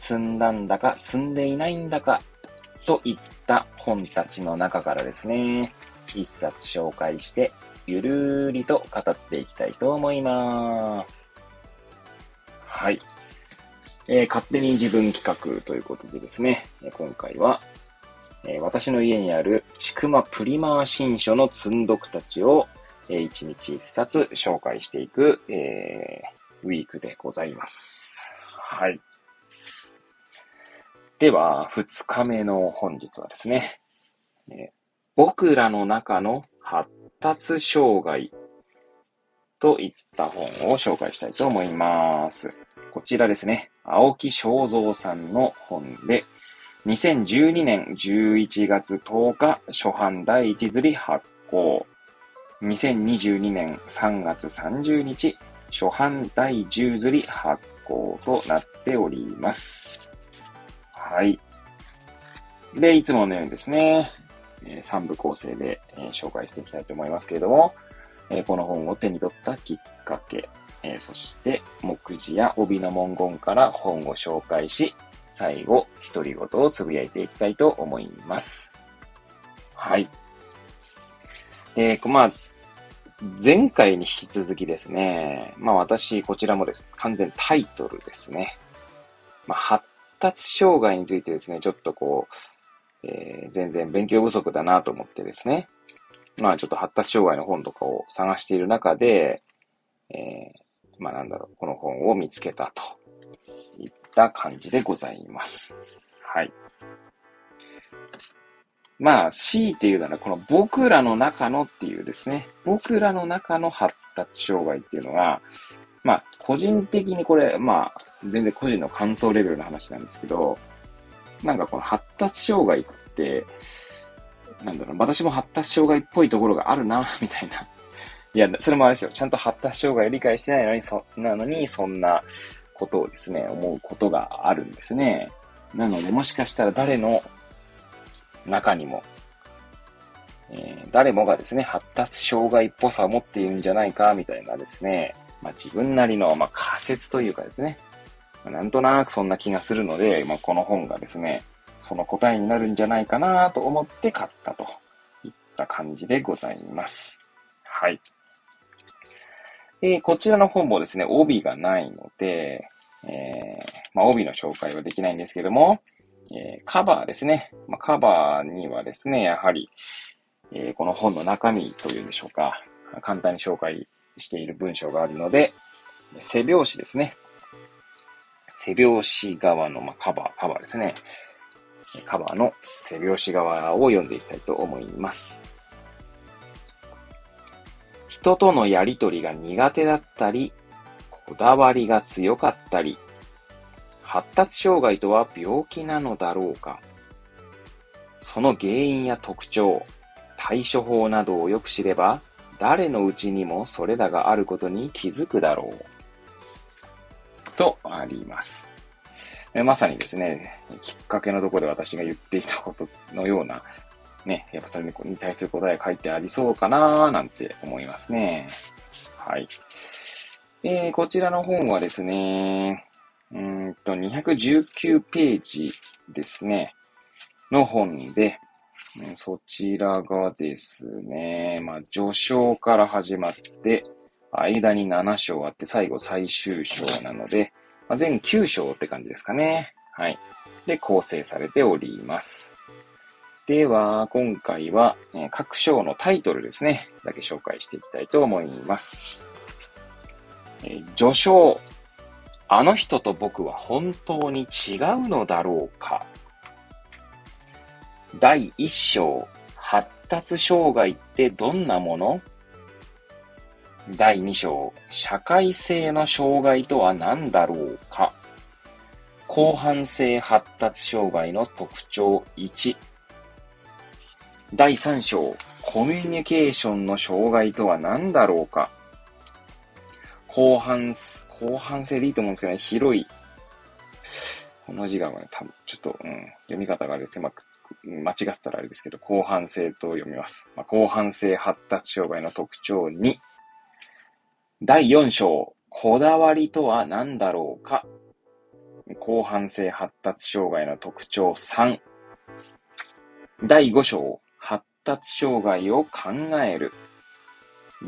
積んだんだか積んでいないんだか、といった本たちの中からですね、一冊紹介してゆるーりと語っていきたいと思います。はい。えー、勝手に自分企画ということでですね、今回は、えー、私の家にあるちくまプリマー新書の積んどくたちを、えー、1日1冊紹介していく、えー、ウィークでございます。はい。では、2日目の本日はですね、え、僕らの中の発達障害といった本を紹介したいと思います。こちらですね、青木正蔵さんの本で、2012年11月10日初版第1釣り発行。2022年3月30日初版第10釣り発行となっております。はい。で、いつものようにですね、え3部構成で、え紹介していきたいと思いますけれども、えこの本を手に取ったきっかけ、えそして目次や帯の文言から本を紹介し、最後、独り言をつぶやいていきたいと思います。はい。で、まあ、前回に引き続きですね、まあ私、こちらもです。完全タイトルですね。まあ、達障害についてですね、ちょっとこう、えー、全然勉強不足だなと思ってですね。まあちょっと発達障害の本とかを探している中で、えー、まあなんだろう、この本を見つけたといった感じでございます。はい。まあ、C っていうなら、この僕らの中のっていうですね、僕らの中の発達障害っていうのが、まあ、個人的にこれ、まあ、全然個人の感想レベルの話なんですけど、なんかこの発達障害って、なんだろう、私も発達障害っぽいところがあるな、みたいな。いや、それもあれですよ。ちゃんと発達障害を理解してないのに、そ、なのに、そんなことをですね、思うことがあるんですね。なので、もしかしたら誰の中にも、えー、誰もがですね、発達障害っぽさを持っているんじゃないか、みたいなですね、まあ自分なりの、まあ仮説というかですね、なんとなくそんな気がするので、まあ、この本がですね、その答えになるんじゃないかなと思って買ったといった感じでございます。はい。えー、こちらの本もですね、帯がないので、えー、まあ、帯の紹介はできないんですけども、えー、カバーですね。まあ、カバーにはですね、やはり、えー、この本の中身というんでしょうか、簡単に紹介している文章があるので、背表紙ですね。背表紙側の、まあ、カバー、カバーですね。カバーの背表紙側を読んでいきたいと思います。人とのやりとりが苦手だったり、こだわりが強かったり、発達障害とは病気なのだろうか。その原因や特徴、対処法などをよく知れば、誰のうちにもそれらがあることに気づくだろう。とあります。まさにですね、きっかけのところで私が言っていたことのような、ね、やっぱそれに対する答えが書いてありそうかななんて思いますね。はい。えー、こちらの本はですね、うんと、219ページですね、の本で、そちらがですね、まあ、序章から始まって、間に7章あって、最後最終章なので、まあ、全9章って感じですかね。はい。で、構成されております。では、今回は、え各章のタイトルですね、だけ紹介していきたいと思います。えー、序章。あの人と僕は本当に違うのだろうか。第1章。発達障害ってどんなもの？第2章、社会性の障害とは何だろうか？広範性発達障害の特徴1。第3章、コミュニケーションの障害とは何だろうか？広範、広範性でいいと思うんですけどね、広い。この字がね、多分ちょっと、うん、読み方がですね、ま間違ったらあれですけど、広範性と読みます。まあ、広範性発達障害の特徴2。第4章、こだわりとは何だろうか？広範性発達障害の特徴3。第5章、発達障害を考える。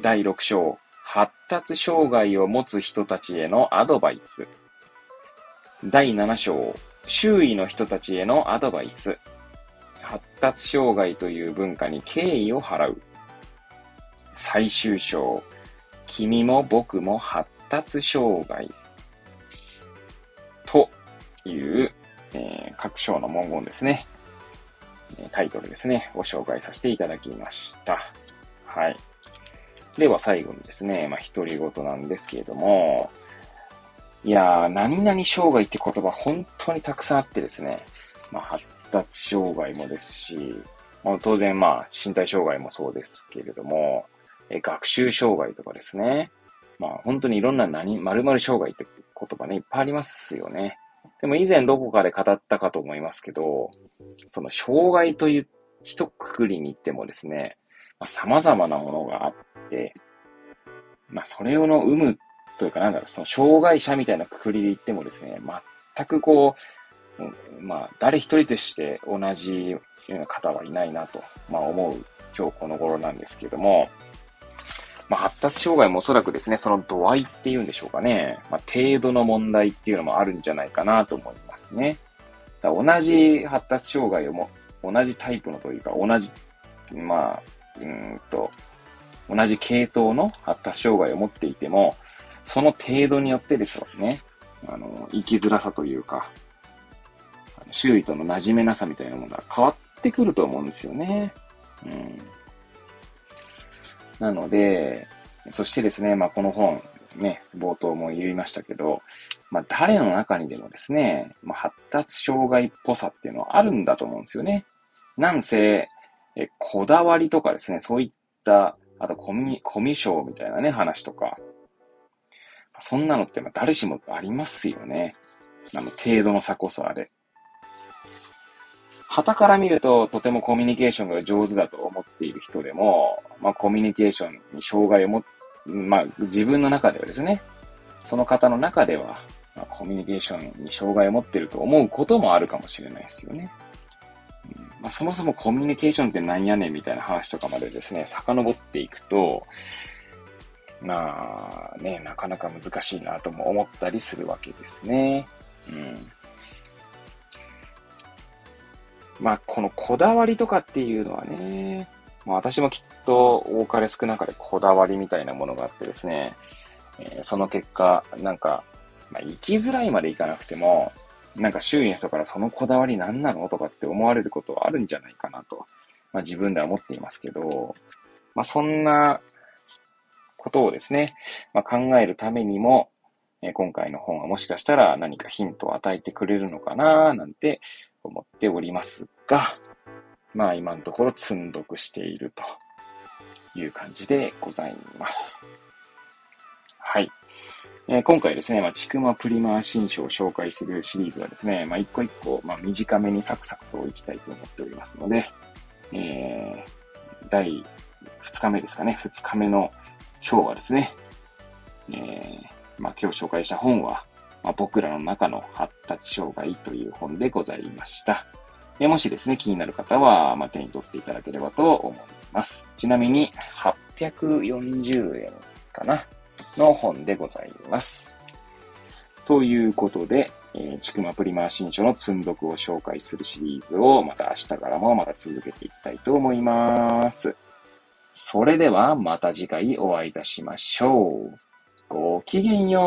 第6章、発達障害を持つ人たちへのアドバイス。第7章、周囲の人たちへのアドバイス。発達障害という文化に敬意を払う。最終章、君も僕も発達障害。という、えー、各章の文言ですね。タイトルですね。ご紹介させていただきました。はい。では最後にですね、まあ、独り言なんですけれども、いやー、何々障害って言葉本当にたくさんあってですね、まあ、発達障害もですし、まあ、当然まあ、身体障害もそうですけれども、え学習障害とかですね、まあ、本当にいろんな何、〇〇障害って言葉ね、いっぱいありますよね。でも以前どこかで語ったかと思いますけど、その障害という一括りに行ってもですね、まあ、様々なものがあって、まあ、それをの生むというか、なんだろう、その障害者みたいなくくりで言ってもですね、全くこう、うんまあ、誰一人として同じような方はいないなと、まあ、思う今日この頃なんですけども、まあ、発達障害もおそらくですね、その度合いっていうんでしょうかね。まあ、程度の問題っていうのもあるんじゃないかなと思いますね。だ同じ発達障害をも、同じタイプのというか、同じ、まあ、うんと、同じ系統の発達障害を持っていても、その程度によってですよね、あの、生きづらさというか、周囲との馴染めなさみたいなものが変わってくると思うんですよね。うん。なので、そしてですね、まあ、この本、ね、冒頭も言いましたけど、まあ、誰の中にでもですね、まあ、発達障害っぽさっていうのはあるんだと思うんですよね。なんせ、え、こだわりとかですね、そういった、あとコミ、コミュ障みたいなね、話とか、そんなのってま誰しもありますよね。あの、程度の差こそあれ。旗から見ると、とてもコミュニケーションが上手だと思っている人でも、まあ、コミュニケーションに障害をも、まあ、自分の中ではですね、その方の中では、まあ、コミュニケーションに障害を持っていると思うこともあるかもしれないですよね。うんまあ、そもそもコミュニケーションって何やねんみたいな話とかまでですね、遡っていくと、まあね、なかなか難しいなとも思ったりするわけですね。うん。まあ、このこだわりとかっていうのはね、まあ、私もきっと多かれ少なかれこだわりみたいなものがあってですね、えー、その結果、なんか、まあ、生きづらいまでいかなくても、なんか周囲の人からそのこだわり何なのとかって思われることはあるんじゃないかなと、まあ、自分では思っていますけど、まあ、そんなことをですね、まあ、考えるためにも、え今回の本はもしかしたら何かヒントを与えてくれるのかななんて思っておりますが、まあ今のところ積んどくしているという感じでございます。はい。えー、今回ですね、まあ、ちくまプリマー新書を紹介するシリーズはですね、まあ、一個一個、まあ、短めにサクサクといきたいと思っておりますので、えー、第2日目ですかね、2日目の今日はですね、えー、まあ、今日紹介した本は、まあ、僕らの中の発達障害という本でございました。えもしですね、気になる方は、まあ、手に取っていただければと思います。ちなみに、840円かなの本でございます。ということで、え、ちくまプリマー新書の積んどくを紹介するシリーズをまた明日からもまた続けていきたいと思います。それではまた次回お会いいたしましょう。ごきげんよう。